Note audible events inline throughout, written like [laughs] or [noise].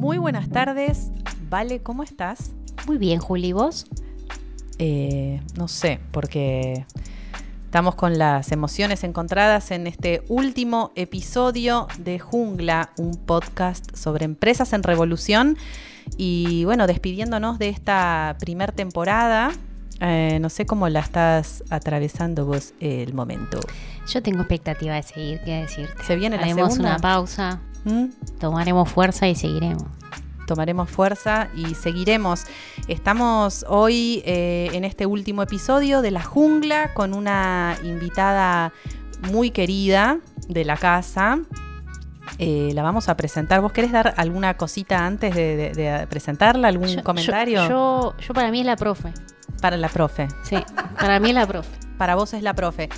Muy buenas tardes. Vale, ¿cómo estás? Muy bien, Juli, ¿vos? Eh, no sé, porque estamos con las emociones encontradas en este último episodio de Jungla, un podcast sobre empresas en revolución. Y bueno, despidiéndonos de esta primer temporada, eh, no sé cómo la estás atravesando vos el momento. Yo tengo expectativa de seguir, qué decirte. Se viene la Haremos segunda. una pausa, ¿Mm? tomaremos fuerza y seguiremos. tomaremos fuerza y seguiremos. Estamos hoy eh, en este último episodio de La Jungla con una invitada muy querida de la casa. Eh, la vamos a presentar. ¿Vos querés dar alguna cosita antes de, de- de presentarla? ¿Algún Yo- comentario? Yo, yo, yo para mí es la profe. Para la profe. Sí, para mí es la profe. Para vos es la profe.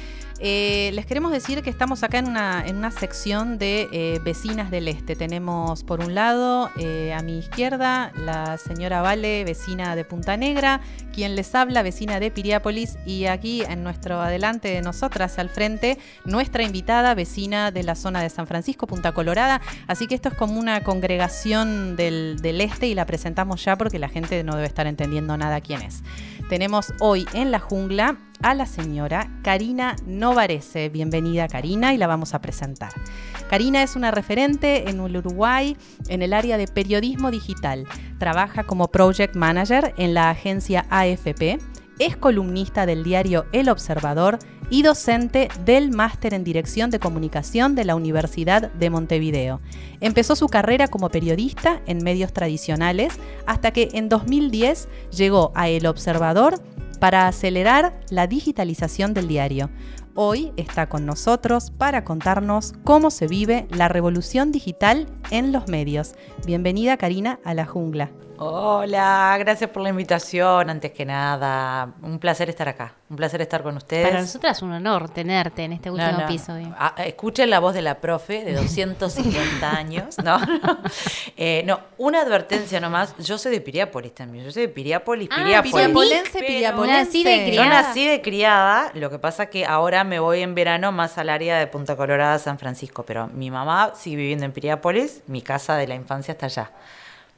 Eh, les queremos decir que estamos acá en una, en una sección de eh, vecinas del este. Tenemos por un lado eh, a mi izquierda la señora Vale, vecina de Punta Negra, quien les habla, vecina de Piriápolis, y aquí en nuestro adelante de nosotras al frente, nuestra invitada, vecina de la zona de San Francisco, Punta Colorada. Así que esto es como una congregación del, del este y la presentamos ya porque la gente no debe estar entendiendo nada quién es. Tenemos hoy en la jungla a la señora Karina Novarese. Bienvenida Karina y la vamos a presentar. Karina es una referente en Uruguay en el área de periodismo digital. Trabaja como project manager en la agencia AFP. Es columnista del diario El Observador y docente del máster en Dirección de Comunicación de la Universidad de Montevideo. Empezó su carrera como periodista en medios tradicionales hasta que en 2010 llegó a El Observador para acelerar la digitalización del diario. Hoy está con nosotros para contarnos cómo se vive la revolución digital en los medios. Bienvenida Karina a la jungla. Hola, gracias por la invitación. Antes que nada, un placer estar acá, un placer estar con ustedes. Para nosotras es un honor tenerte en este último no. episodio. Ah, escuchen la voz de la profe de 250 [laughs] años. No. [laughs] Eh, no, una advertencia nomás. Yo soy de Piriápolis también. Yo soy de Piriápolis, Ah, Piriápolis. Piriapolense, Pero- piriapolense. Nací de Yo criada. nací de criada, lo que pasa que ahora me voy en verano más al área de Punta Colorada, San Francisco, pero mi mamá sigue viviendo en Piriápolis, mi casa de la infancia está allá.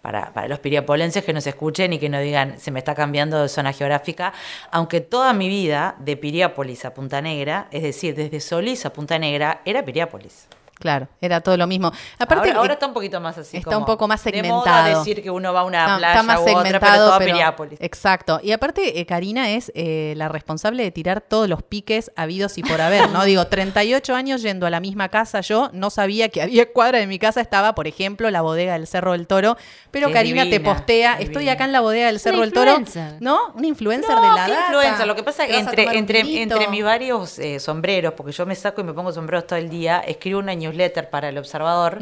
Para, para los piriapolenses que nos escuchen y que no digan, se me está cambiando de zona geográfica, aunque toda mi vida de Piriápolis a Punta Negra, es decir, desde Solís a Punta Negra, era Piriápolis. Claro, era todo lo mismo. Aparte, ahora, ahora está un poquito más así. está como un poco más De segmentado. moda decir que uno va a una No, playa está más u otra, pero segmentado, todo pero- Piriápolis. Exacto. Y aparte, eh, Karina es eh, la responsable de tirar todos los piques habidos y por haber, ¿no? [laughs] Digo, 38 años yendo a la misma casa, yo no sabía que a 10 cuadras de mi casa estaba, por ejemplo, la bodega del Cerro del Toro, pero Es Karina te divina, postea, estoy acá en la bodega del Cerro una del Toro, influencer. ¿no? Una influencer No, de la qué data. influencer. Lo que pasa es que entre, entre, entre mis varios eh, sombreros, porque yo me saco y me pongo sombreros todo el día, escribo una newsletter para El Observador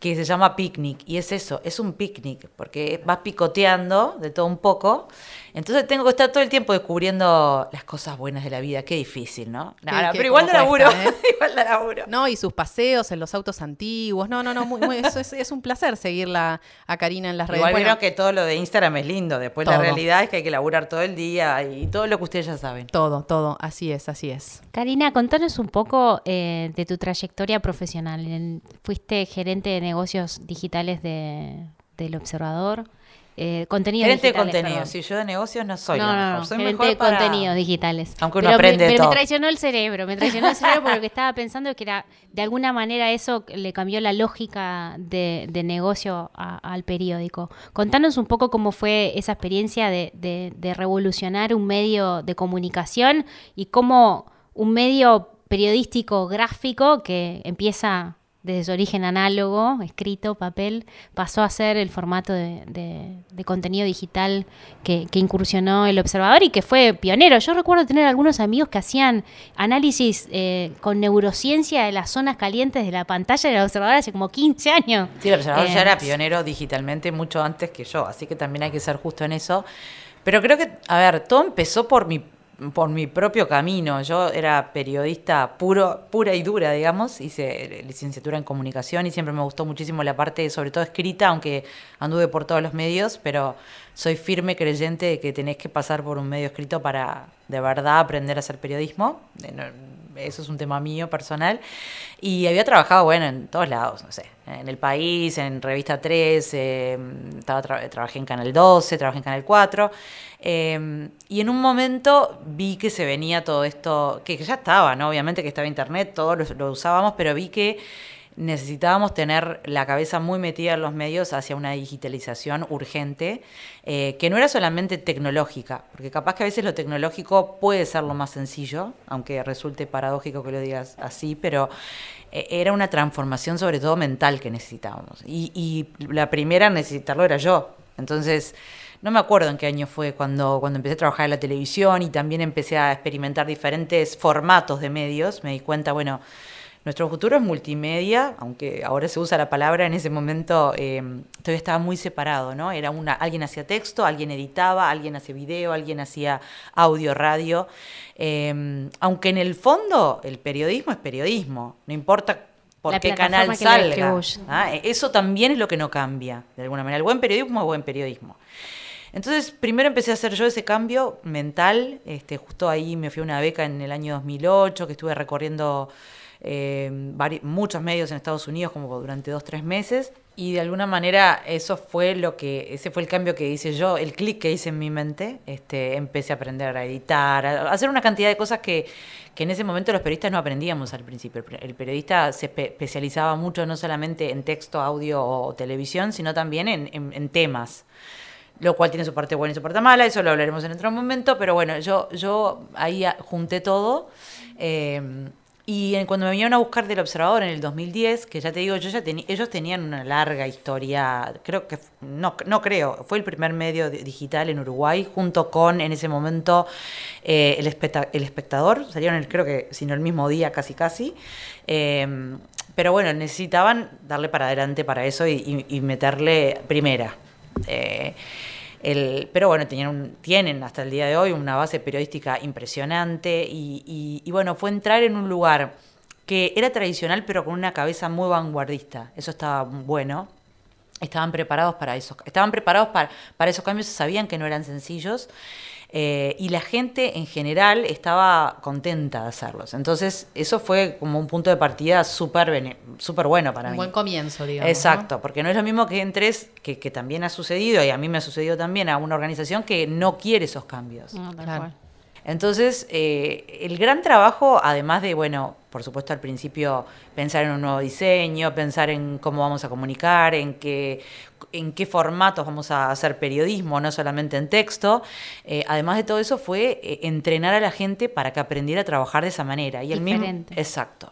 que se llama Picnic. Y es eso, es un picnic, porque vas picoteando de todo un poco. Entonces tengo que estar todo el tiempo descubriendo las cosas buenas de la vida. Qué difícil, ¿no? Pero igual de laburo. cuesta, ¿eh? [laughs] igual de laburo. No, y sus paseos en los autos antiguos. No, no, no, muy- muy- eso es, es un placer seguirla a Karina en las redes. Igual Bueno, vieron que todo lo de Instagram es lindo. Después la realidad es que hay que laburar todo el día y todo lo que ustedes ya saben. todo, todo, así es, así es. Karina, contanos un poco eh, de tu trayectoria profesional. Fuiste gerente de negocios digitales de, del Observador. Eh, contenido Gerente de digitales, contenido. perdón. Si yo de negocios no soy no, la no, mejor. no, Soy gerente mejor de para- contenidos digitales. Aunque uno Pero me- aprende de pero todo. me traicionó el cerebro, me traicionó el cerebro porque lo [laughs] que estaba pensando es que era, de alguna manera eso le cambió la lógica de, de negocio a- al periódico. Contanos un poco cómo fue esa experiencia de, de- de revolucionar un medio de comunicación y cómo un medio periodístico gráfico que empieza desde su origen análogo, escrito, papel, pasó a ser el formato de, de- de contenido digital que, que incursionó el observador y que fue pionero. Yo recuerdo tener algunos amigos que hacían análisis eh, con neurociencia de las zonas calientes de la pantalla del observador hace como 15 años. Sí, el observador Eh, ya era pionero digitalmente mucho antes que yo, así que también hay que ser justo en eso. Pero creo que, a ver, todo empezó por mi, por mi propio camino. Yo era periodista puro, pura y dura, digamos. Hice licenciatura en comunicación y siempre me gustó muchísimo la parte, sobre todo escrita, aunque anduve por todos los medios, pero soy firme creyente de que tenés que pasar por un medio escrito para de verdad aprender a hacer periodismo. Eso es un tema mío personal. Y había trabajado, bueno, en todos lados, no sé, en El País, en Revista 3, eh, estaba trabajé en Canal 12, trabajé en Canal 4. Eh, y en un momento vi que se venía todo esto, que ya estaba, ¿no? Obviamente que estaba Internet, todos lo usábamos, pero vi que necesitábamos tener la cabeza muy metida en los medios hacia una digitalización urgente, eh, que no era solamente tecnológica, porque capaz que a veces lo tecnológico puede ser lo más sencillo, aunque resulte paradójico que lo digas así, pero eh, era una transformación sobre todo mental que necesitábamos. Y, la primera a necesitarlo era yo. Entonces, no me acuerdo en qué año fue cuando, cuando empecé a trabajar en la televisión y también empecé a experimentar diferentes formatos de medios. Me di cuenta, bueno, nuestro futuro es multimedia, aunque ahora se usa la palabra, en ese momento eh, todavía estaba muy separado, ¿no? Era una, alguien hacía texto, alguien editaba, alguien hacía video, alguien hacía audio, radio. Eh, aunque en el fondo el periodismo es periodismo, no importa por qué canal salga. ¿ah? Eso también es lo que no cambia, de alguna manera. El buen periodismo es buen periodismo. Entonces, primero empecé a hacer yo ese cambio mental. Este, justo ahí me fui a una beca en el año 2008, que estuve recorriendo eh, muchos medios en Estados Unidos como durante dos, tres meses. Y de alguna manera eso fue lo que, ese fue el cambio que hice yo, el clic que hice en mi mente. Este, empecé a aprender a editar, a hacer una cantidad de cosas que, que en ese momento los periodistas no aprendíamos al principio. El periodista se especializaba mucho no solamente en texto, audio o televisión, sino también en, en, temas lo cual tiene su parte buena y su parte mala, eso lo hablaremos en otro momento, pero bueno, yo, yo ahí junté todo. Eh, y cuando me vinieron a buscar del observador en el 2010, que ya te digo, yo ya ellos tenían una larga historia, creo que, no, no creo, fue el primer medio digital en Uruguay, junto con en ese momento eh, el, Espectador, salieron creo que, sino el mismo día casi casi. Em, pero bueno, necesitaban darle para adelante para eso y, meterle primera. Eh, pero bueno, tienen hasta el día de hoy una base periodística impresionante y, bueno, fue entrar en un lugar que era tradicional pero con una cabeza muy vanguardista. Eso estaba bueno. Estaban preparados para eso. Estaban preparados para, para esos cambios, sabían que no eran sencillos. Eh, y la gente en general estaba contenta de hacerlos. Entonces, eso fue como un punto de partida súper super bueno para mí. Un buen comienzo, digamos. Exacto, porque no es lo mismo que entres, que, que, también ha sucedido, y a mí me ha sucedido también, a una organización que no quiere esos cambios. claro. Entonces, eh, el gran trabajo, además de, bueno, por supuesto al principio pensar en un nuevo diseño, pensar en cómo vamos a comunicar, en qué, en qué formatos vamos a hacer periodismo, no solamente en texto, eh, además de todo eso fue eh, entrenar a la gente para que aprendiera a trabajar de esa manera. Y el mismo, exacto.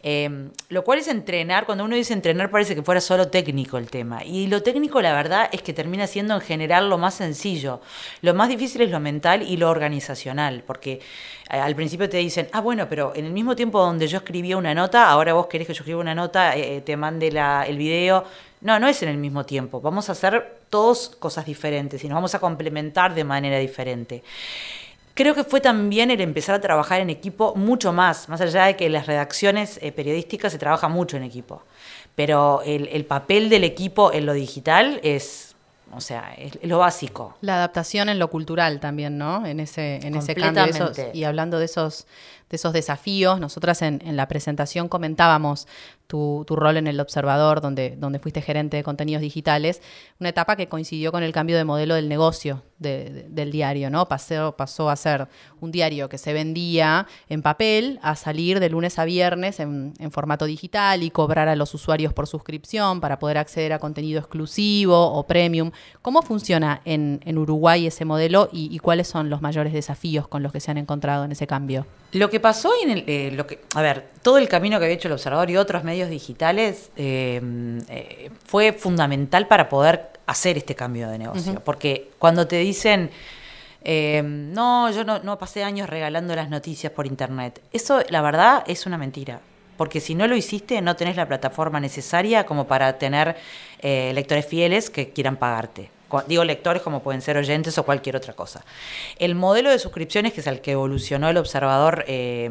Em, lo cual es entrenar, cuando uno dice entrenar parece que fuera solo técnico el tema. Y lo técnico la verdad es que termina siendo en general lo más sencillo. Lo más difícil es lo mental y lo organizacional, porque eh, al principio te dicen, ah, bueno, pero en el mismo tiempo donde yo escribía una nota, ahora vos querés que yo escriba una nota, eh, eh, te mande el video. No, no es en el mismo tiempo. Vamos a hacer todos cosas diferentes y nos vamos a complementar de manera diferente. Creo que fue también el empezar a trabajar en equipo mucho más, más allá de que en las redacciones eh, periodísticas se trabaja mucho en equipo. Pero el, papel del equipo en lo digital es, o sea, es, lo básico. La adaptación en lo cultural también, ¿no? En ese, en ese cambio. y hablando de esos, de esos desafíos, nosotras en, la presentación comentábamos tu, rol en el Observador, donde, fuiste gerente de contenidos digitales, una etapa que coincidió con el cambio de modelo del negocio del diario, ¿no? Pasó, a ser un diario que se vendía en papel a salir de lunes a viernes en, formato digital y cobrar a los usuarios por suscripción para poder acceder a contenido exclusivo o premium. ¿Cómo funciona en, Uruguay ese modelo y, cuáles son los mayores desafíos con los que se han encontrado en ese cambio? Pasó en el, eh, lo que, a ver, todo el camino que había hecho el Observador y otros medios digitales eh, eh, fue fundamental para poder hacer este cambio de negocio. Porque cuando te dicen, eh, no, yo no, pasé años regalando las noticias por internet, eso la verdad es una mentira. Porque si no lo hiciste, no tenés la plataforma necesaria como para tener lectores fieles que quieran pagarte. Digo lectores como pueden ser oyentes o cualquier otra cosa. El modelo de suscripciones, que es el que evolucionó el observador, eh,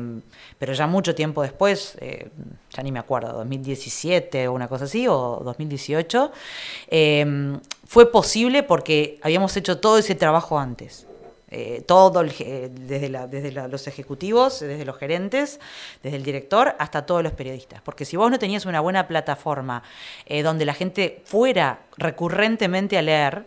pero ya mucho tiempo después, eh, ya ni me acuerdo, 2017 o una cosa así, o 2018, eh, fue posible porque habíamos hecho todo ese trabajo antes. Eh, todo, desde, desde los ejecutivos, desde los gerentes, desde el director, hasta todos los periodistas. Porque si vos no tenías una buena plataforma eh, donde la gente fuera recurrentemente a leer,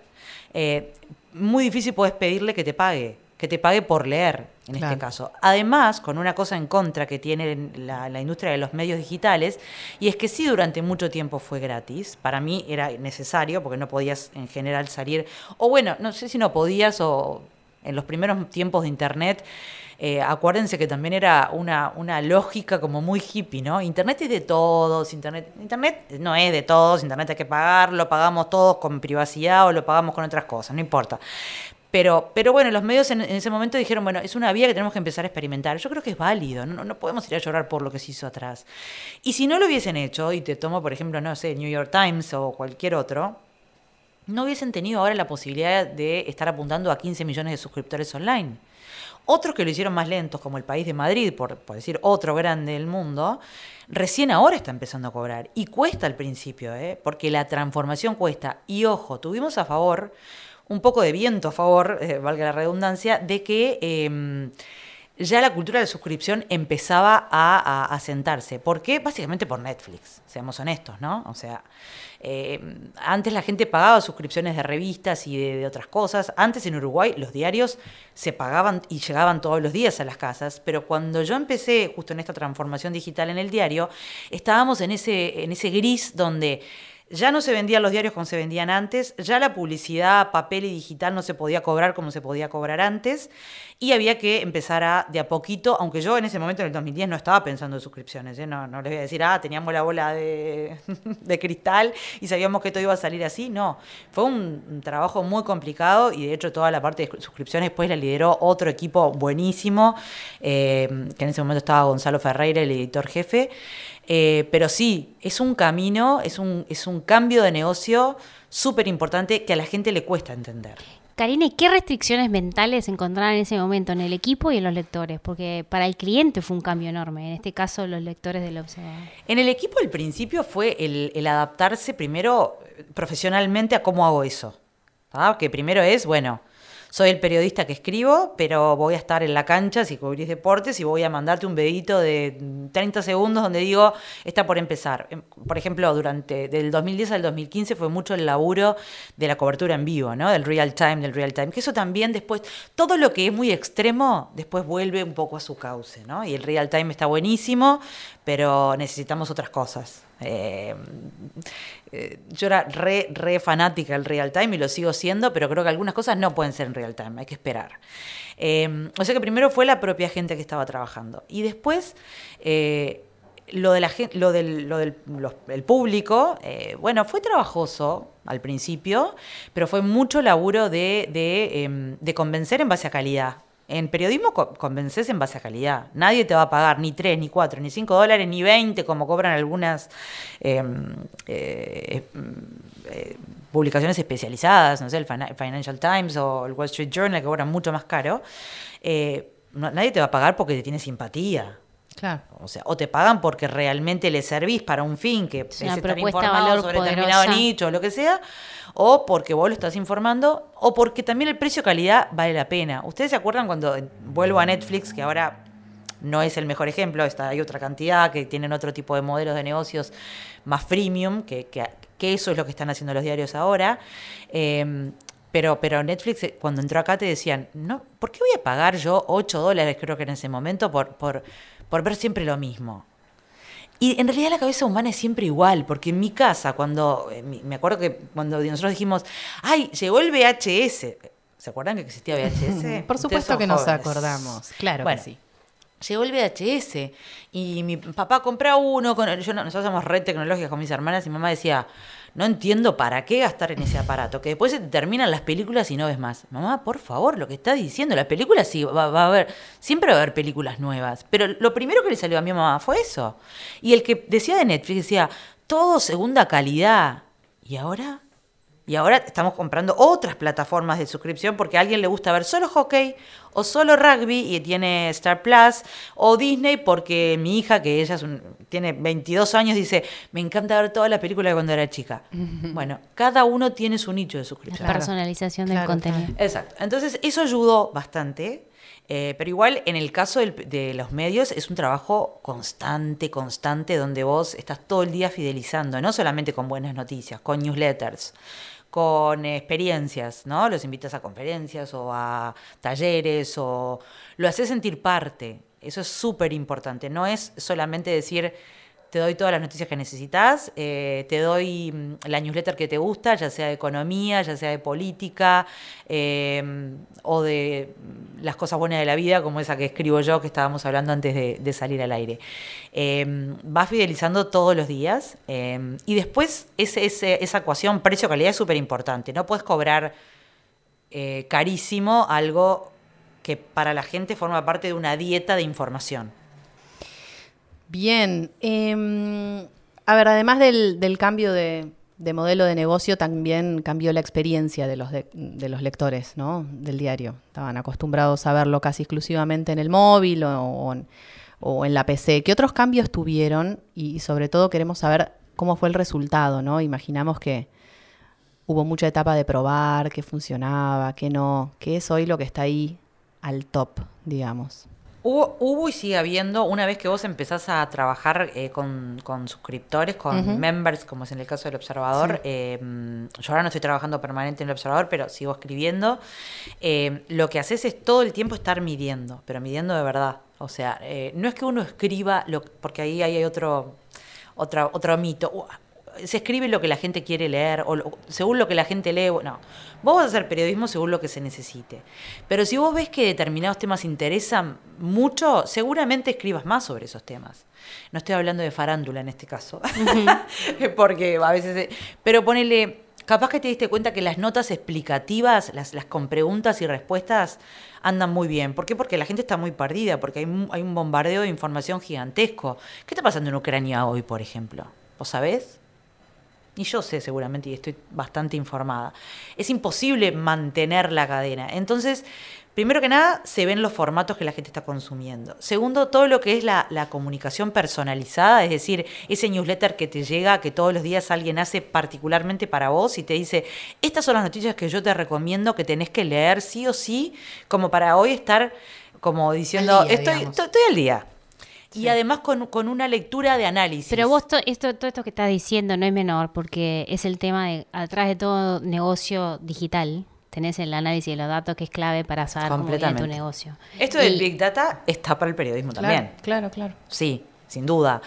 eh, muy difícil puedes pedirle que te pague, que te pague por leer, en este caso. Además, con una cosa en contra que tiene la, la, industria de los medios digitales, y es que sí durante mucho tiempo fue gratis, para mí era necesario, porque no podías en general salir, o bueno, no sé si no podías o en los primeros tiempos de Internet, eh, acuérdense que también era una, una, lógica como muy hippie, ¿no? Internet es de todos, Internet, Internet no es de todos, Internet hay que pagar, lo pagamos todos con privacidad o lo pagamos con otras cosas, no importa. Pero, pero bueno, los medios en, ese momento dijeron, bueno, es una vía que tenemos que empezar a experimentar. Yo creo que es válido, no, no podemos ir a llorar por lo que se hizo atrás. Y si no lo hubiesen hecho, y te tomo, por ejemplo, no sé, New York Times o cualquier otro, no hubiesen tenido ahora la posibilidad de estar apuntando a 15 millones de suscriptores online. Otros que lo hicieron más lentos, como el país de Madrid, por, decir otro grande del mundo, recién ahora está empezando a cobrar. Y cuesta al principio, ¿eh? porque la transformación cuesta. Y ojo, tuvimos a favor, un poco de viento a favor, [laughs] eh, valga la redundancia, de que... Em, ya la cultura de suscripción empezaba a, a, sentarse. ¿Por qué? Básicamente por Netflix, seamos honestos, ¿no? O sea, eh, antes la gente pagaba suscripciones de revistas y de, otras cosas. Antes en Uruguay los diarios se pagaban y llegaban todos los días a las casas, pero cuando yo empecé justo en esta transformación digital en el diario, estábamos en ese, en ese gris donde ya no se vendían los diarios como se vendían antes, ya la publicidad papel y digital no se podía cobrar como se podía cobrar antes, y había que empezar a, de a poquito, aunque yo en ese momento, en el 2010, no estaba pensando en suscripciones, ¿eh? no, les voy a decir, ah, teníamos la bola [laughs] de, cristal y sabíamos que todo iba a salir así, no, fue un, trabajo muy complicado y de hecho toda la parte de suscripciones después la lideró otro equipo buenísimo, eh, que en ese momento estaba Gonzalo Ferreira, el editor jefe, eh, pero sí, es un camino, es un, es un cambio de negocio súper importante que a la gente le cuesta entender. Karina, ¿y qué restricciones mentales encontraron en ese momento en el equipo y en los lectores? Porque para el cliente fue un cambio enorme, en este caso los lectores del observador. En el equipo al principio fue el, adaptarse primero profesionalmente a cómo hago eso. Que primero es, bueno, soy el periodista que escribo, pero voy a estar en la cancha si cubrís deportes y voy a mandarte un vedito de 30 segundos donde digo, está por empezar. Em, por ejemplo, durante del 2010 al 2015 fue mucho el laburo de la cobertura en vivo, ¿no? Del real time, del real time. Que eso también después, todo lo que es muy extremo, después vuelve un poco a su cauce, ¿no? Y el real time está buenísimo, pero necesitamos otras cosas. Eh, eh, yo era re, re fanática del real time y lo sigo siendo, pero creo que algunas cosas no pueden ser en real time, hay que esperar. Eh, o sea que primero fue la propia gente que estaba trabajando. Y después, lo, de la, lo del, lo del el público, bueno, fue trabajoso al principio, pero fue mucho laburo de, de, em, de convencer en base a calidad. En periodismo convences en base a calidad. Nadie te va a pagar ni 3, ni 4, ni 5 dólares, ni 20, como cobran algunas em, eh, eh, publicaciones especializadas, no sé, el Financial Times o el Wall Street Journal, que cobran mucho más caro. Eh, nadie te va a pagar porque te tiene simpatía. Claro. O sea, o te pagan porque realmente le servís para un fin que es, estar informado sobre determinado nicho o lo que sea, o porque vos lo estás informando, o porque también el precio-calidad vale la pena. ¿Ustedes se acuerdan cuando vuelvo a Netflix, que ahora no es el mejor ejemplo, está, hay otra cantidad que tienen otro tipo de modelos de negocios más freemium, que, que, eso es lo que están haciendo los diarios ahora. Eh, pero, pero Netflix, eh, cuando entró acá, te decían, no, ¿por qué voy a pagar yo 8 dólares, creo que en ese momento, por, por, por ver siempre lo mismo? Y en realidad la cabeza humana es siempre igual, porque en mi casa, cuando, eh, me acuerdo que cuando nosotros dijimos, ay, llegó el VHS, ¿se acuerdan que existía VHS? Por supuesto que nos acordamos, claro que sí. Llegó el VHS y mi papá compró uno, con, yo, nosotros somos red tecnológicas con mis hermanas y mi mamá decía, no entiendo para qué gastar en ese aparato, que después se te terminan las películas y no ves más. Mamá, por favor, lo que estás diciendo, las películas sí, va, a haber, siempre va a haber películas nuevas. Pero lo primero que le salió a mi mamá fue eso. Y el que decía de Netflix decía, todo segunda calidad. ¿Y ahora? Y ahora estamos comprando otras plataformas de suscripción porque a alguien le gusta ver solo hockey o solo rugby y tiene Star Plus o Disney porque mi hija, que ella tiene 22 años, dice, me encanta ver toda la película de cuando era chica. [laughs] Bueno, cada uno tiene su nicho de suscripción. La personalización del contenido. Exacto. Entonces, eso ayudó bastante. Eh, pero igual, en el caso de los medios, es un trabajo constante, constante, donde vos estás todo el día fidelizando, no solamente con buenas noticias, con newsletters, con experiencias, ¿no? Los invitas a conferencias o a talleres o lo haces sentir parte. Eso es súper importante. No es solamente decir te doy todas las noticias que necesitas, eh, te doy mm, la newsletter que te gusta, ya sea de economía, ya sea de política, eh, o de mm, las cosas buenas de la vida, como esa que escribo yo, que estábamos hablando antes de, salir al aire. Eh, vas fidelizando todos los días y después esa ecuación precio-calidad es súper importante. No puedes cobrar carísimo algo que para la gente forma parte de una dieta de información. Bien. Em, a ver, además del, cambio de, modelo de negocio, también cambió la experiencia de los, de, los lectores ¿no? del diario. Estaban acostumbrados a verlo casi exclusivamente en el móvil o, en la PC. ¿Qué otros cambios tuvieron? Y, sobre todo queremos saber cómo fue el resultado. ¿no? Imaginamos que hubo mucha etapa de probar, qué funcionaba, qué no, qué es hoy lo que está ahí al top, digamos. Hubo, y sigue habiendo, una vez que vos empezás a trabajar eh, con, suscriptores, con members, como es en el caso del Observador, em, yo ahora no estoy trabajando permanente en el Observador, pero sigo escribiendo, em, lo que haces es todo el tiempo estar midiendo, pero midiendo de verdad. O sea, eh, no es que uno escriba, lo, porque ahí hay otro, otra, otro mito se escribe lo que la gente quiere leer o según lo que la gente lee. No, vos vas a hacer periodismo según lo que se necesite. Pero si vos ves que determinados temas interesan mucho, seguramente escribas más sobre esos temas. No estoy hablando de farándula en este caso, [laughs] porque a veces... Pero ponele, capaz que te diste cuenta que las notas explicativas, las, las con preguntas y respuestas, andan muy bien. ¿Por qué? Porque la gente está muy perdida, porque hay, hay un bombardeo de información gigantesco. ¿Qué está pasando en Ucrania hoy, por ejemplo? ¿Vos sabés? Y yo sé seguramente y estoy bastante informada, es imposible mantener la cadena. Entonces, primero que nada, se ven los formatos que la gente está consumiendo. Segundo, todo lo que es la, comunicación personalizada, es decir, ese newsletter que te llega, que todos los días alguien hace particularmente para vos y te dice, estas son las noticias que yo te recomiendo que tenés que leer sí o sí, como para hoy estar como diciendo, estoy, estoy al día. Y además con, con, una lectura de análisis. Pero vos, esto, todo esto que estás diciendo no es menor, porque es el tema de, atrás de todo negocio digital, tenés el análisis de los datos que es clave para saber cómo viene tu negocio. Esto del Big Data está para el periodismo también. Claro, claro. Sí, sin duda.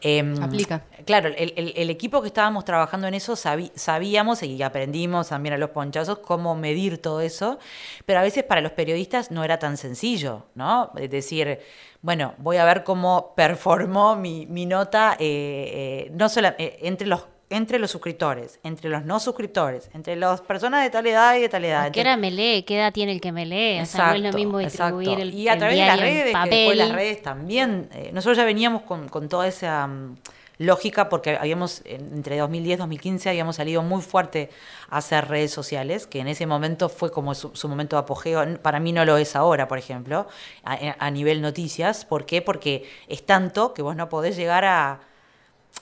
Em, Aplica. Claro, el, equipo que estábamos trabajando en eso sabíamos y aprendimos también a los ponchazos cómo medir todo eso, pero a veces para los periodistas no era tan sencillo, ¿no? Es decir, bueno, voy a ver cómo performó mi, nota eh, eh, no solo, eh, entre los entre los suscriptores, entre los no suscriptores, entre las personas de tal edad y de tal edad. ¿Qué hora me lee? ¿Qué edad tiene el que me lee? o sea, no es lo mismo distribuir el Y a través de las redes, que después las redes también. Eh, nosotros ya veníamos con, con toda esa mm, lógica porque habíamos, entre 2010 y 2015, habíamos salido muy fuerte a hacer redes sociales, que en ese momento fue como su, momento de apogeo. Para mí no lo es ahora, por ejemplo, a, nivel noticias. ¿Por qué? Porque es tanto que vos no podés llegar a,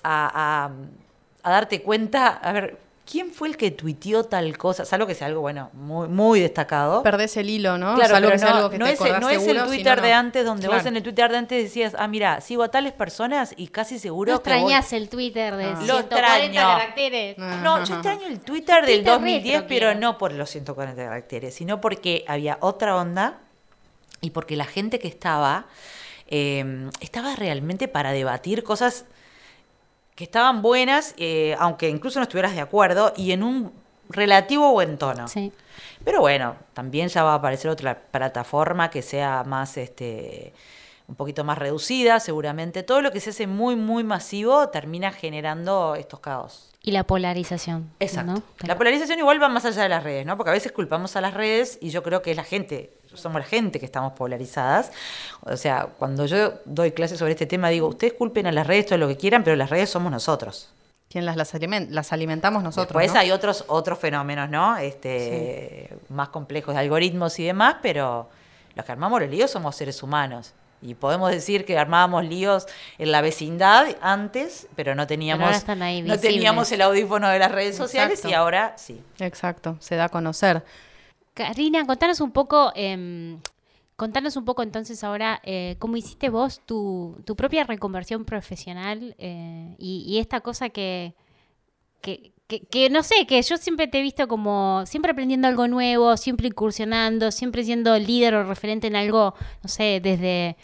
a a darte cuenta, a ver, ¿quién fue el que tuiteó tal cosa? Salvo que sea algo, bueno, muy, muy destacado. Perdés el hilo, ¿no? Claro, pero no, no, es, no es, el Twitter de antes donde vos en el Twitter de antes decías, ah, mira, sigo a tales personas y casi seguro no extrañas el Twitter de ah. 140 caracteres. No, yo extraño el Twitter del 2010, pero no por los 140 caracteres, sino porque había otra onda y porque la gente que estaba... Eh, estaba realmente para debatir cosas que estaban buenas, eh, aunque incluso no estuvieras de acuerdo, y en un relativo buen tono. Sí. Pero bueno, también ya va a aparecer otra plataforma que sea más, este, un poquito más reducida, seguramente. Todo lo que se hace muy, muy masivo termina generando estos caos. Y la polarización. Exacto. La polarización igual va más allá de las redes, ¿no? Porque a veces culpamos a las redes y yo creo que es la gente, somos la gente que estamos polarizadas. O sea, cuando yo doy clases sobre este tema, digo, ustedes culpen a las redes todo lo que quieran, pero las redes somos nosotros. quien las, las, aliment- las alimentamos nosotros. ¿no? hay otros, otros fenómenos, ¿no? Este, Más complejos de algoritmos y demás, pero los que armamos los líos somos seres humanos. Y podemos decir que armábamos líos en la vecindad antes, pero no teníamos, ahora están ahí no teníamos el audífono de las redes sociales Exacto. y ahora sí. Exacto, se da a conocer. Karina, contanos un poco, em, contanos un poco entonces ahora eh, cómo hiciste vos tu, tu propia reconversión profesional eh, y, y esta cosa que, que, que- que no sé, que yo siempre te he visto como siempre aprendiendo algo nuevo, siempre incursionando, siempre siendo líder o referente en algo, no sé, desde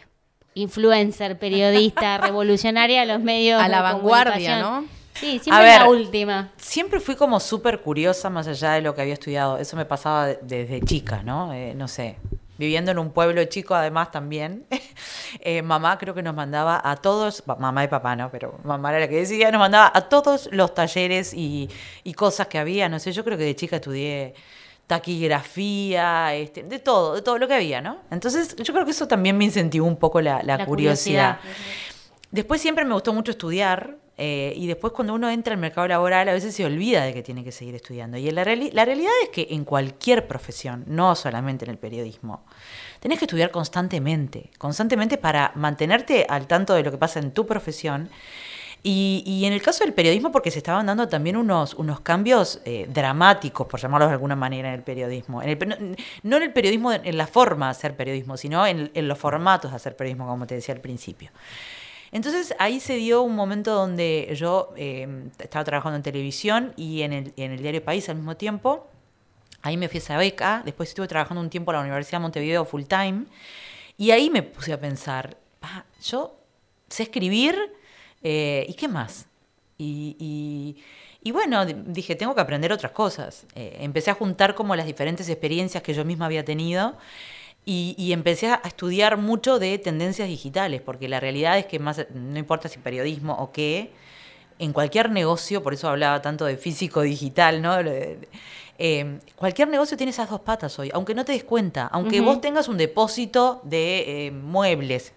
influencer, periodista, [laughs] revolucionaria a los medios A la de vanguardia. ¿no? Sí, siempre ver, la última. Siempre fui como súper curiosa más allá de lo que había estudiado. Eso me pasaba de- desde chica, ¿no? Eh, no sé. Viviendo en un pueblo chico, además también. [laughs] eh, mamá creo que nos mandaba a todos, mamá y papá, ¿no? Pero mamá era la que decía, nos mandaba a todos los talleres y, y cosas que había. No sé, yo creo que de chica estudié taquigrafía, este, de todo, de todo lo que había, ¿no? Entonces, yo creo que eso también me incentivó un poco la, la La curiosidad. curiosidad. Después siempre me gustó mucho estudiar eh, y después cuando uno entra al mercado laboral a veces se olvida de que tiene que seguir estudiando. Y la, reali- la realidad es que en cualquier profesión, no solamente en el periodismo, tenés que estudiar constantemente, constantemente para mantenerte al tanto de lo que pasa en tu profesión. Y, en el caso del periodismo, porque se estaban dando también unos, unos cambios eh, dramáticos, por llamarlos de alguna manera, en el periodismo. En el no en el periodismo, en la forma de hacer periodismo, sino en, en los formatos de hacer periodismo, como te decía al principio. Entonces ahí se dio un momento donde yo eh, estaba trabajando en televisión y en el, en el diario País al mismo tiempo. Ahí me fui a esa beca, después estuve trabajando un tiempo en la Universidad de Montevideo full time y ahí me puse a pensar, "Pa, yo sé escribir eh, y qué más. Y, y- y bueno, di- dije, tengo que aprender otras cosas. Eh, empecé a juntar como las diferentes experiencias que yo misma había tenido y, y empecé a estudiar mucho de tendencias digitales, porque la realidad es que más, no importa si periodismo o qué, en cualquier negocio, por eso hablaba tanto de físico digital, ¿no? Eh, cualquier negocio tiene esas dos patas hoy, aunque no te des cuenta, aunque vos tengas un depósito de eh, muebles,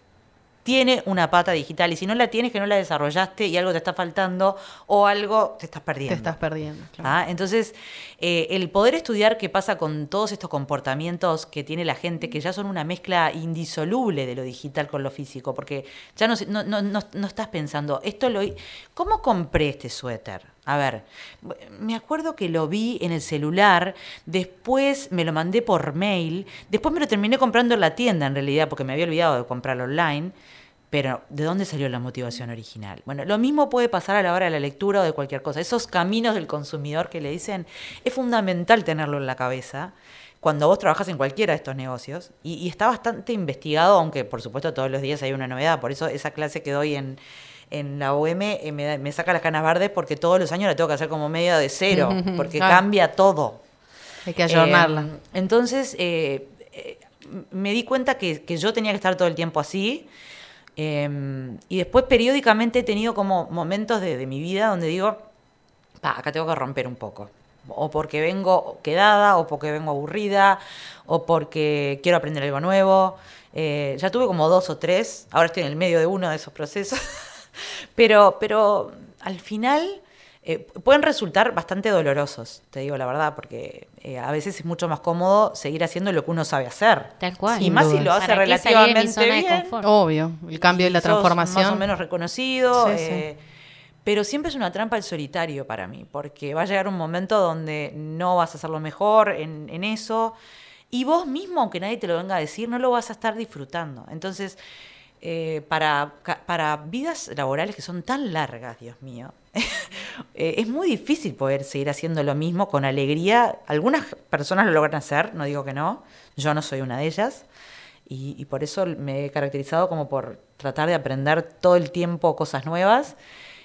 tiene una pata digital y si no la tienes que no la desarrollaste y algo te está faltando o algo te estás perdiendo. Te estás perdiendo. claro. ¿Ah? Entonces, eh, el poder estudiar qué pasa con todos estos comportamientos que tiene la gente, que ya son una mezcla indisoluble de lo digital con lo físico, porque ya no, se- no, no, no- no estás pensando, esto lo... ¿Cómo compré este suéter? A ver, me acuerdo que lo vi en el celular, después me lo mandé por mail, después me lo terminé comprando en la tienda en realidad, porque me había olvidado de comprarlo online. Pero, ¿de dónde salió la motivación original? Bueno, lo mismo puede pasar a la hora de la lectura o de cualquier cosa. Esos caminos del consumidor que le dicen, es fundamental tenerlo en la cabeza cuando vos trabajas en cualquiera de estos negocios. Y, y está bastante investigado, aunque por supuesto todos los días hay una novedad. Por eso esa clase que doy en, en la OM eh, me, me saca las canas verdes porque todos los años la tengo que hacer como media de cero, [laughs] porque cambia todo. Hay que ayornarla. Eh, entonces, eh, eh, me di cuenta que, que yo tenía que estar todo el tiempo así. Eh, y después periódicamente he tenido como momentos de, mi vida donde digo, "Pa, acá tengo que romper un poco. O porque vengo quedada, o porque vengo aburrida, o porque quiero aprender algo nuevo. Eh, ya tuve como dos o tres, ahora estoy en el medio de uno de esos procesos. [laughs] pero, pero al final eh, pueden resultar bastante dolorosos, te digo la verdad, porque eh, a veces es mucho más cómodo seguir haciendo lo que uno sabe hacer. Tal cual. Y más si lo hace ¿Para qué salir de mi relativamente bien. Obvio, el cambio y la sos transformación. Más o menos reconocido. Sí, sí. eh, Pero siempre es una trampa el solitario para mí, porque va a llegar un momento donde no vas a hacerlo mejor en, en eso. Y vos mismo, aunque nadie te lo venga a decir, no lo vas a estar disfrutando. Entonces, eh, para, para vidas laborales que son tan largas, Dios mío, [laughs] eh, es muy difícil poder seguir haciendo lo mismo con alegría. Algunas personas lo logran hacer, no digo que no, yo no soy una de ellas. Y, y por eso me he caracterizado como por tratar de aprender todo el tiempo cosas nuevas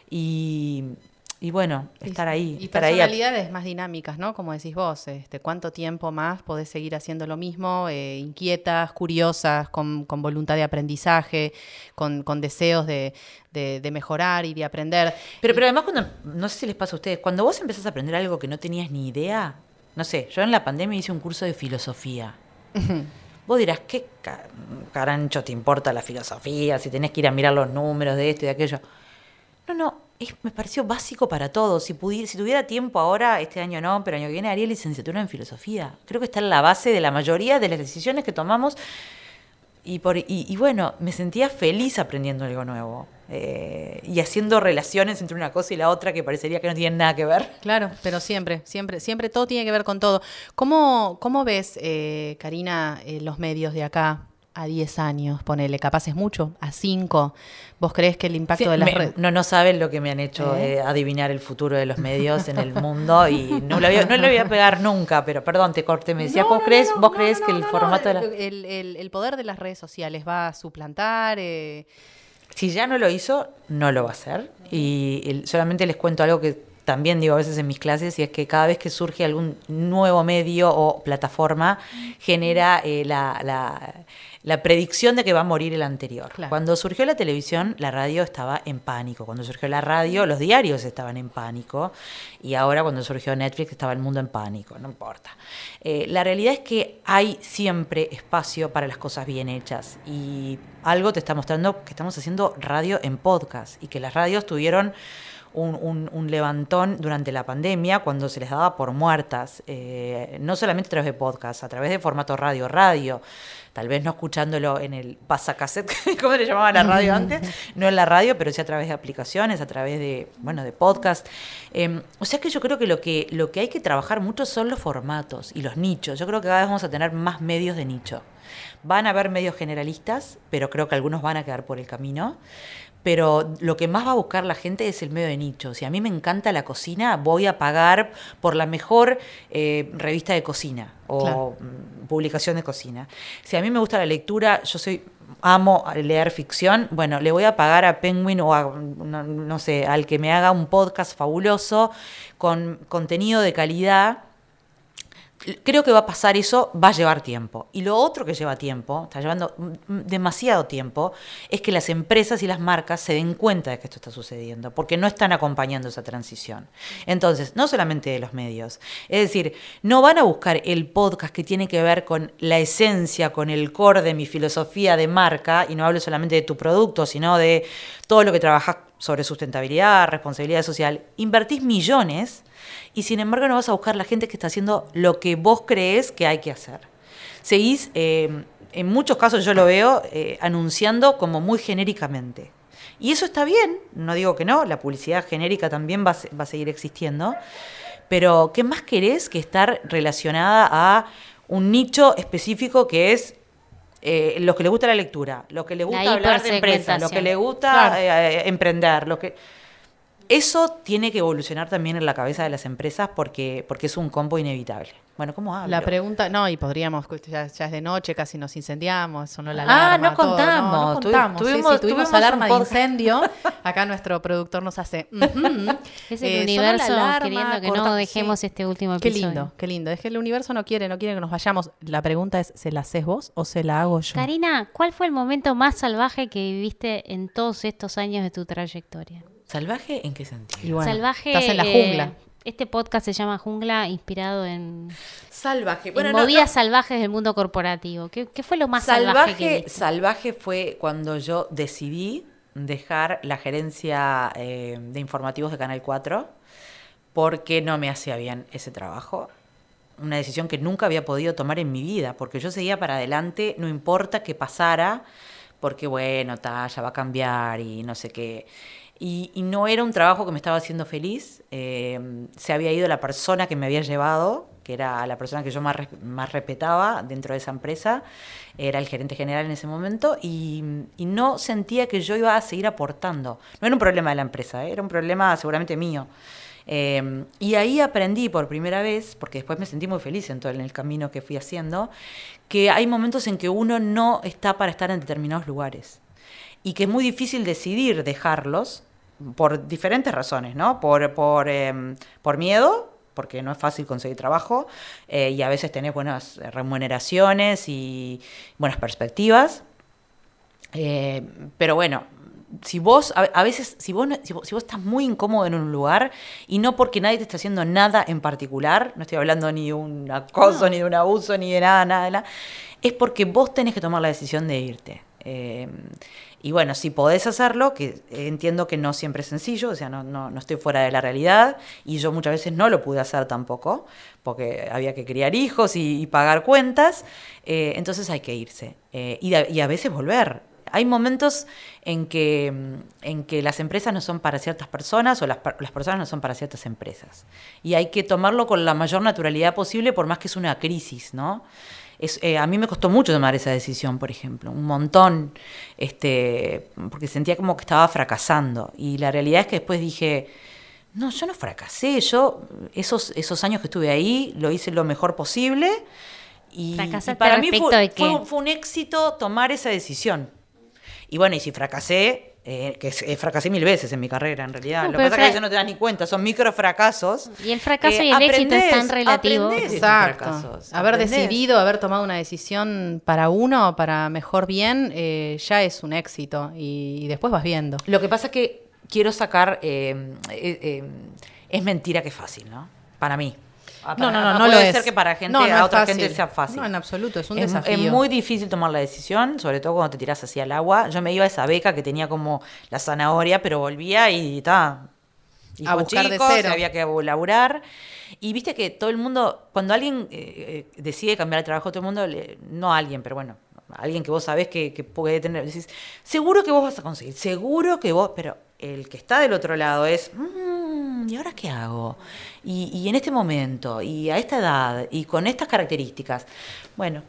y, y bueno, estar ahí. Y estar ahí personalidades más dinámicas, ¿no? Como decís vos, este, ¿cuánto tiempo más podés seguir haciendo lo mismo? eh, inquietas, curiosas, con, con voluntad de aprendizaje, con, con deseos de, de- de mejorar y de aprender. Pero, pero además, cuando, no sé si les pasa a ustedes, cuando vos empezás a aprender algo que no tenías ni idea, no sé, yo en la pandemia hice un curso de filosofía. [laughs] Vos dirás, ¿qué ca- carancho te importa la filosofía? Si tenés que ir a mirar los números de esto y de aquello. No, no, es- me pareció básico para todos. Si, pudi- si tuviera tiempo ahora, este año no, pero año que viene haría licenciatura en filosofía. Creo que está en la base de la mayoría de las decisiones que tomamos. Y, por, y, y bueno, me sentía feliz aprendiendo algo nuevo. eh, y haciendo relaciones entre una cosa y la otra que parecería que no tienen nada que ver. Claro, pero siempre, siempre, siempre todo tiene que ver con todo. ¿Cómo, cómo ves, eh, Karina, eh, los medios de acá a 10 años? Ponele, capaz es mucho, a 5. ¿Vos crees que el impacto Sí, de las me- redes... no, no saben lo que me han hecho ¿Eh? eh, adivinar el futuro de los medios en el mundo y no lo voy a, no lo voy a pegar nunca, pero perdón, te corté, me decía, No, ¿vos no, crees, vos crees que el formato de la... el, el- el poder de las redes sociales va a suplantar... eh, Si ya no lo hizo, no lo va a hacer. Y el- solamente les cuento algo que también digo a veces en mis clases, y es que cada vez que surge algún nuevo medio o plataforma, genera eh, la, la- la predicción de que va a morir el anterior. Claro. Cuando surgió la televisión, la radio estaba en pánico. Cuando surgió la radio, los diarios estaban en pánico. Y ahora cuando surgió Netflix, estaba el mundo en pánico. No importa. Eh, la realidad es que hay siempre espacio para las cosas bien hechas. Y algo te está mostrando que estamos haciendo radio en podcast. Y que las radios tuvieron un, un- un levantón durante la pandemia cuando se les daba por muertas, eh, no solamente a través de podcast, a través de formato radio, radio, tal vez no escuchándolo en el pasacassette, [laughs] como le llamaban a la radio antes, [laughs] no en la radio, pero sí a través de aplicaciones, a través de, bueno, de podcast. Eh, o sea que yo creo que lo, que lo que hay que trabajar mucho son los formatos y los nichos. Yo creo que cada vez vamos a tener más medios de nicho. Van a haber medios generalistas, pero creo que algunos van a quedar por el camino. Pero lo que más va a buscar la gente es el medio de nicho. Si a mí me encanta la cocina, voy a pagar por la mejor eh, revista de cocina o Claro. mm, publicación de cocina. Si a mí me gusta la lectura, yo soy amo leer ficción, bueno, le voy a pagar a Penguin o a, no, no sé, al que me haga un podcast fabuloso con contenido de calidad Creo que va a pasar eso, va a llevar tiempo. Y lo otro que lleva tiempo, está llevando demasiado tiempo, es que las empresas y las marcas se den cuenta de que esto está sucediendo, porque no están acompañando esa transición. Entonces, no solamente de los medios, es decir, no van a buscar el podcast que tiene que ver con la esencia, con el core de mi filosofía de marca, y no hablo solamente de tu producto, sino de todo lo que trabajas sobre sustentabilidad, responsabilidad social. Invertís millones y sin embargo no vas a buscar la gente que está haciendo lo que vos crees que hay que hacer. Seguís, eh, en muchos casos yo lo veo, eh, anunciando como muy genéricamente. Y eso está bien, no digo que no, la publicidad genérica también va va a seguir existiendo, pero ¿qué más querés que estar relacionada a un nicho específico que es eh, lo que le gusta la lectura, lo que le gusta La hablar de empresa, lo que le gusta Claro. eh, eh, emprender, lo que eso tiene que evolucionar también en la cabeza de las empresas porque, porque es un combo inevitable. Bueno, ¿cómo hablo? La pregunta, no, y podríamos, ya, ya es de noche, casi nos incendiamos, sonó la Ah, alarma. no todo, contamos, No, no contamos, sí, sí, tuvimos- tuvimos, tuvimos alarma un de incendio. [laughs] Acá nuestro productor nos hace. [laughs] ujú. Es Eh, el la universo alarma, queriendo que no corta- dejemos sí. este último Qué episodio. lindo, qué lindo. Es que el universo no quiere, no quiere que nos vayamos. La pregunta es, ¿se la haces vos o se la hago yo? Karina, ¿cuál fue el momento más salvaje que viviste en todos estos años de tu trayectoria? ¿Salvaje en qué sentido? Y bueno, salvaje. Estás en la eh, jungla. este podcast se llama Jungla, inspirado en, Salvaje. en Bueno, no- movidas no- salvajes del mundo corporativo. ¿Qué, qué fue lo más salvaje, que salvaje, viste? salvaje fue cuando yo decidí dejar la gerencia eh, de informativos de Canal 4 porque no me hacía bien ese trabajo. Una decisión que nunca había podido tomar en mi vida, porque yo seguía para adelante, no importa qué pasara, porque bueno, ta, ya va a cambiar y no sé qué. Y, no era un trabajo que me estaba haciendo feliz. eh, se había ido la persona que me había llevado, que era la persona que yo más, más respetaba dentro de esa empresa, era el gerente general en ese momento, y, y no sentía que yo iba a seguir aportando. No era un problema de la empresa, ¿eh? era un problema seguramente mío. Eh, y ahí aprendí por primera vez, porque después me sentí muy feliz en todo en el camino que fui haciendo, que hay momentos en que uno no está para estar en determinados lugares y que es muy difícil decidir dejarlos por diferentes razones, ¿no? Por, por, em, por miedo, porque no es fácil conseguir trabajo eh, y a veces tenés buenas remuneraciones y buenas perspectivas. Eh, pero bueno, si vos, a, a veces, si vos, no- si, vos, si vos estás muy incómodo en un lugar y no porque nadie te está haciendo nada en particular, no estoy hablando ni de un acoso, ni de un abuso, ni de nada, nada, nada, es porque vos tenés que tomar la decisión de irte. Eh, y bueno, si podés hacerlo, que entiendo que no siempre es sencillo, o sea, no, no, no, estoy fuera de la realidad, y yo muchas veces no lo pude hacer tampoco, porque había que criar hijos y, pagar cuentas, eh, entonces hay que irse. Eh, y, a, y, a, veces volver. Hay momentos en que, en que las empresas no son para ciertas personas o las, las personas no son para ciertas empresas. Y hay que tomarlo con la mayor naturalidad posible, por más que es una crisis, ¿no? Es, eh, a mí me costó mucho tomar esa decisión, por ejemplo, un montón, este, porque sentía como que estaba fracasando. Y la realidad es que después dije, no, yo no fracasé, yo esos, esos años que estuve ahí lo hice lo mejor posible. Y, y para mí fue, fue, fue un éxito tomar esa decisión. Y bueno, y si fracasé, eh, que eh, fracasé mil veces en mi carrera, en realidad. No, Lo que pasa es que eso no te das ni cuenta, son micro fracasos. Y el fracaso eh, y el éxito es tan relativo. Exacto. Haber aprendés. decidido, haber tomado una decisión para uno, para mejor bien, eh, ya es un éxito. Y, y, después vas viendo. Lo que pasa es que quiero sacar. es mentira que es fácil, ¿no? Para mí. Para, no, no, no, no puede lo ser es. que para gente, no, no a otra fácil. gente sea fácil. No, en absoluto, es un es, desafío. Es muy difícil tomar la decisión, sobre todo cuando te tiras hacia el agua. Yo me iba a esa beca que tenía como la zanahoria, pero volvía y está. Y a buscar chicos, de cero. había que laburar. Y viste que todo el mundo, cuando alguien eh, decide cambiar de trabajo, todo el mundo, le, no alguien, pero bueno, alguien que vos sabés que, que puede tener, decís, seguro que vos vas a conseguir, seguro que vos, pero el que está del otro lado es, mmm, ¿y ahora qué hago? Y, y, en este momento, y a esta edad, y con estas características. Bueno.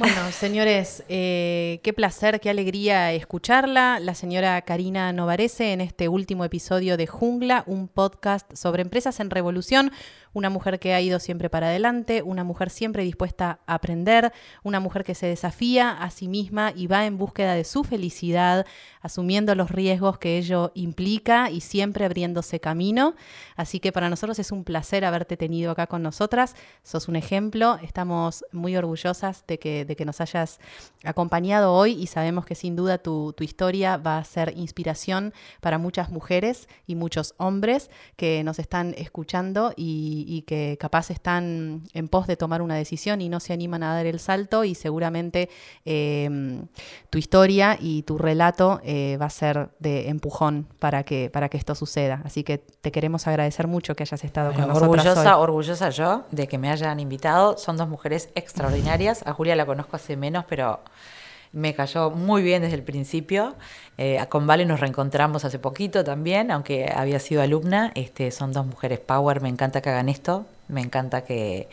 Bueno, [laughs] señores, eh, qué placer, qué alegría escucharla. La señora Karina Novarese en este último episodio de Jungla, un podcast sobre empresas en revolución una mujer que ha ido siempre para adelante, una mujer siempre dispuesta a aprender, una mujer que se desafía a sí misma y va en búsqueda de su felicidad, asumiendo los riesgos que ello implica y siempre abriéndose camino. Así que para nosotros es un placer haberte tenido acá con nosotras. Sos un ejemplo, estamos muy orgullosas de que, de que nos hayas acompañado hoy y sabemos que sin duda tu, tu historia va a ser inspiración para muchas mujeres y muchos hombres que nos están escuchando y, y que capaz están en pos de tomar una decisión y no se animan a dar el salto y seguramente eh, tu historia y tu relato va a ser de empujón para que, para que esto suceda. Así que te queremos agradecer mucho que hayas estado bueno, con nosotros. Orgullosa, hoy. orgullosa yo de que me hayan invitado. Son dos mujeres extraordinarias. A Julia la conozco hace menos, pero me cayó muy bien desde el principio. Eh, con Vale nos reencontramos hace poquito también, aunque había sido alumna. Este, son dos mujeres power, me encanta que hagan esto, me encanta que,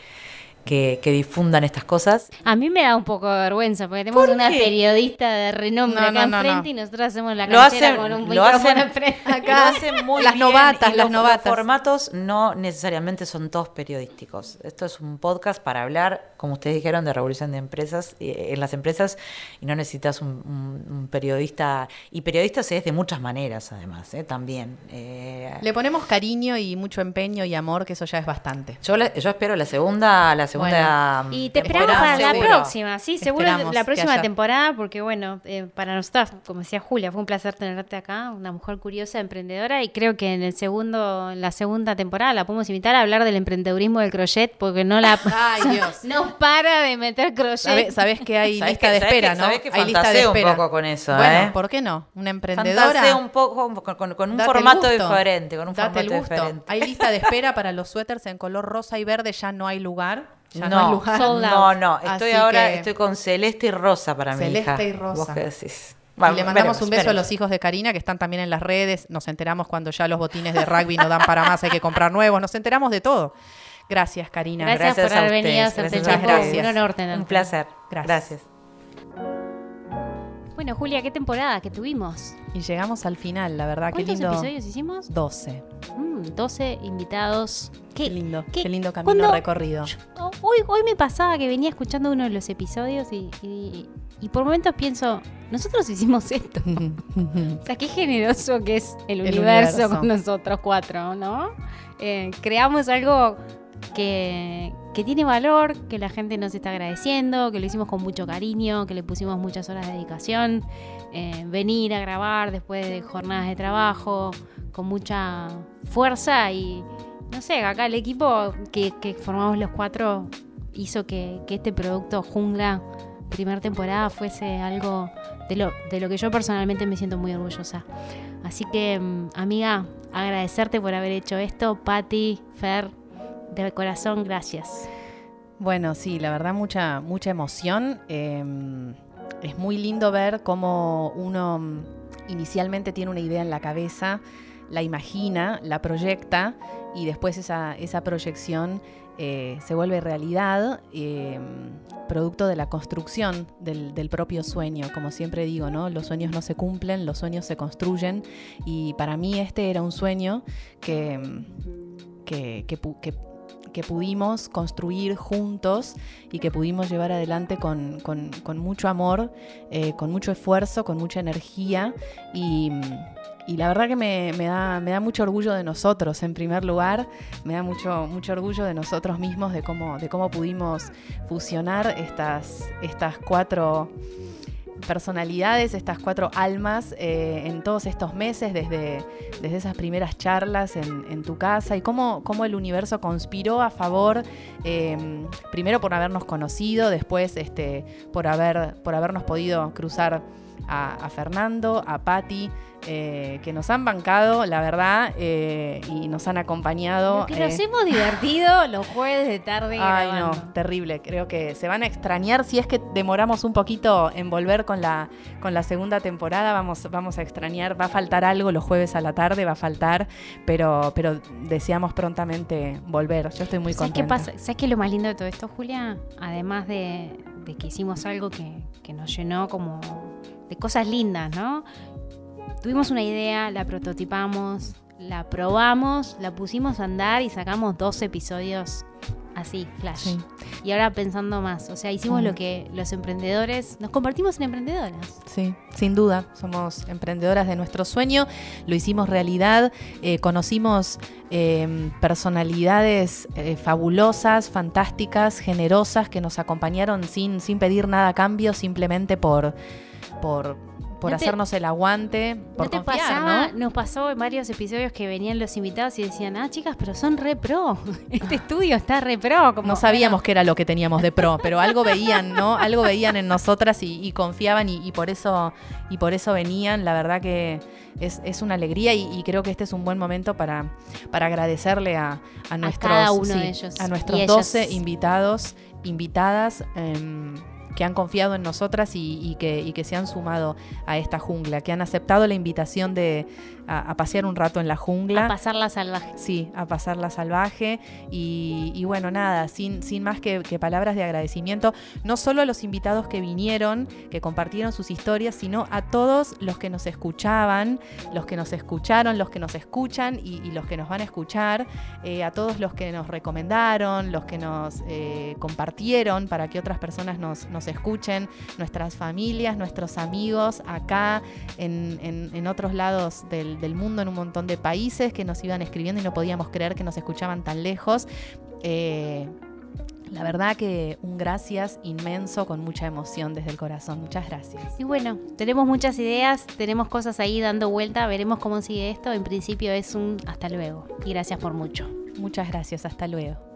que, que, difundan estas cosas. A mí me da un poco de vergüenza, porque tenemos ¿Por una qué? periodista de renombre No, acá no, no, enfrente no. y nosotros hacemos la canchera con un lo hacen, [laughs] enfrente lo acá. hacen muy Las bien, novatas, y las los, novatas. Los formatos no necesariamente son todos periodísticos. Esto es un podcast para hablar, como ustedes dijeron, de revolución de empresas eh, en las empresas y no necesitas un, un, un, periodista. Y periodistas es de muchas maneras, además, eh, también. Eh, Le ponemos cariño y mucho empeño y amor, que eso ya es bastante. Yo, la, yo espero la segunda, la segunda. Bueno, y te esperamos para seguro. la próxima, sí, seguro Esperamos la próxima haya... temporada, porque bueno, eh, para nosotras, como decía Julia, fue un placer tenerte acá, una mujer curiosa, emprendedora, y creo que en el segundo, en la segunda temporada la podemos invitar a hablar del emprendedurismo del crochet, porque no la [laughs] Ay, [laughs] Dios. no para de meter crochet. ¿Sabes, sabes que hay [laughs] ¿Sabés lista que, de espera, que, ¿no? Sabés que hay lista de espera. un poco con eso, Bueno, ¿eh? ¿por qué no? Una emprendedora. Fantaseo un poco con, con, con un Date formato diferente, con un Date formato el gusto. diferente. Hay lista de espera para los suéteres en color rosa y verde, ya no hay lugar. Ya no, no. Sold out. no, no, estoy Así ahora, que- estoy con celeste y rosa para mi hija. Celeste y rosa. ¿Vos qué decís? Y le mandamos veremos, un beso a los hijos de Karina que están también en las redes. Nos enteramos cuando ya los botines de rugby no dan para más, hay que comprar nuevos. Nos enteramos de todo. Gracias, Karina. Gracias por haber venido gracias ustedes. Un honor tenerte. Un placer. Gracias. Gracias. Bueno, Julia, ¿qué temporada que tuvimos? Y llegamos al final, la verdad, qué ¿Cuántos lindo. episodios hicimos? 12. Mm, 12 invitados. Qué, lindo, qué, qué- lindo camino cuando- recorrido. Yo- Hoy, hoy me pasaba que venía escuchando uno de los episodios y, y- y por momentos pienso, nosotros hicimos esto. [laughs] O sea, qué generoso que es el, El universo, universo. con nosotros cuatro, ¿no? Eh, creamos algo que, tiene valor, que la gente nos está agradeciendo, que lo hicimos con mucho cariño, que le pusimos muchas horas de dedicación. Eh, venir a grabar después de jornadas de trabajo, con mucha fuerza y, no sé, acá el equipo que, que formamos los cuatro hizo que, que este producto Jungla primera temporada fuese algo de lo, de lo que yo personalmente me siento muy orgullosa. Así que, mm, amiga, agradecerte por haber hecho esto. Patti, Fer, de corazón, gracias. Bueno, sí, la verdad mucha, mucha emoción. Eh, es muy lindo ver cómo uno mm, inicialmente tiene una idea en la cabeza, la imagina, la proyecta y después esa, esa proyección eh, se vuelve realidad, eh, producto de la construcción del, propio sueño. Como siempre digo, ¿no? los sueños no se cumplen, los sueños se construyen y para mí este era un sueño que, mm, que que pudimos construir juntos y que pudimos llevar adelante con, con, mucho amor, eh, con mucho esfuerzo, con mucha energía. Y, y la verdad que me, me, da, me, da, mucho orgullo de nosotros, en primer lugar, me da mucho, mucho orgullo de nosotros mismos, de cómo, de cómo pudimos fusionar estas, estas cuatro personalidades, estas cuatro almas eh, en todos estos meses, desde, desde esas primeras charlas en, tu casa y cómo, cómo, el universo conspiró a favor, eh, primero por habernos conocido, después este, por, haber, por habernos podido cruzar a, a Fernando, a Patti. Eh, que nos han bancado, la verdad, eh, y nos han acompañado. Lo que nos eh. hemos divertido [laughs] los jueves de tarde. Ay, grabando. no, terrible. Creo que se van a extrañar. Si es que demoramos un poquito en volver con la, con la segunda temporada, vamos, vamos a extrañar. Va a faltar algo los jueves a la tarde, va a faltar, pero, pero deseamos prontamente volver. Yo estoy muy ¿Sabes contenta. qué pasa? ¿Sabes qué es lo más lindo de todo esto, Julia? Además de, de que hicimos algo que, que nos llenó como de cosas lindas, ¿no? Tuvimos una idea, la prototipamos, la probamos, la pusimos a andar y sacamos dos episodios así, flash. Sí. Y ahora pensando más, o sea, hicimos lo que los emprendedores, nos convertimos en emprendedoras. Sí, sin duda, somos emprendedoras de nuestro sueño, lo hicimos realidad, eh, conocimos eh, personalidades eh, fabulosas, fantásticas, generosas, que nos acompañaron sin, sin pedir nada a cambio, simplemente por... por por ¿No te, hacernos el aguante, por ¿no te confiar, pasaba, ¿no? Nos pasó en varios episodios que venían los invitados y decían, ah, chicas, pero son re pro. [laughs] Este estudio está re pro. Como, no sabíamos bueno. qué era lo que teníamos de pro, pero algo veían, ¿no? Algo veían en nosotras y, y confiaban y, y, por eso, y por eso venían. La verdad que es, es una alegría y, y, creo que este es un buen momento para, para agradecerle a, a nuestros, a cada uno sí, de ellos. a nuestros 12 invitados, invitadas. Eh, que han confiado en nosotras y, y, que, y, que, se han sumado a esta jungla, que han aceptado la invitación de a, a, pasear un rato en la jungla. A pasarla salvaje. Sí, a pasarla salvaje. Y, y bueno, nada, sin, sin más que, que, palabras de agradecimiento, no solo a los invitados que vinieron, que compartieron sus historias, sino a todos los que nos escuchaban, los que nos escucharon, los que nos escuchan y, y los que nos van a escuchar, eh, a todos los que nos recomendaron, los que nos eh, compartieron para que otras personas nos, nos escuchen, nuestras familias, nuestros amigos acá, en, en, en otros lados del, del, mundo, en un montón de países que nos iban escribiendo y no podíamos creer que nos escuchaban tan lejos. Eh, la verdad que un gracias inmenso con mucha emoción desde el corazón. Muchas gracias. Y bueno, tenemos muchas ideas, tenemos cosas ahí dando vuelta, veremos cómo sigue esto. En principio es un hasta luego y gracias por mucho. Muchas gracias, hasta luego.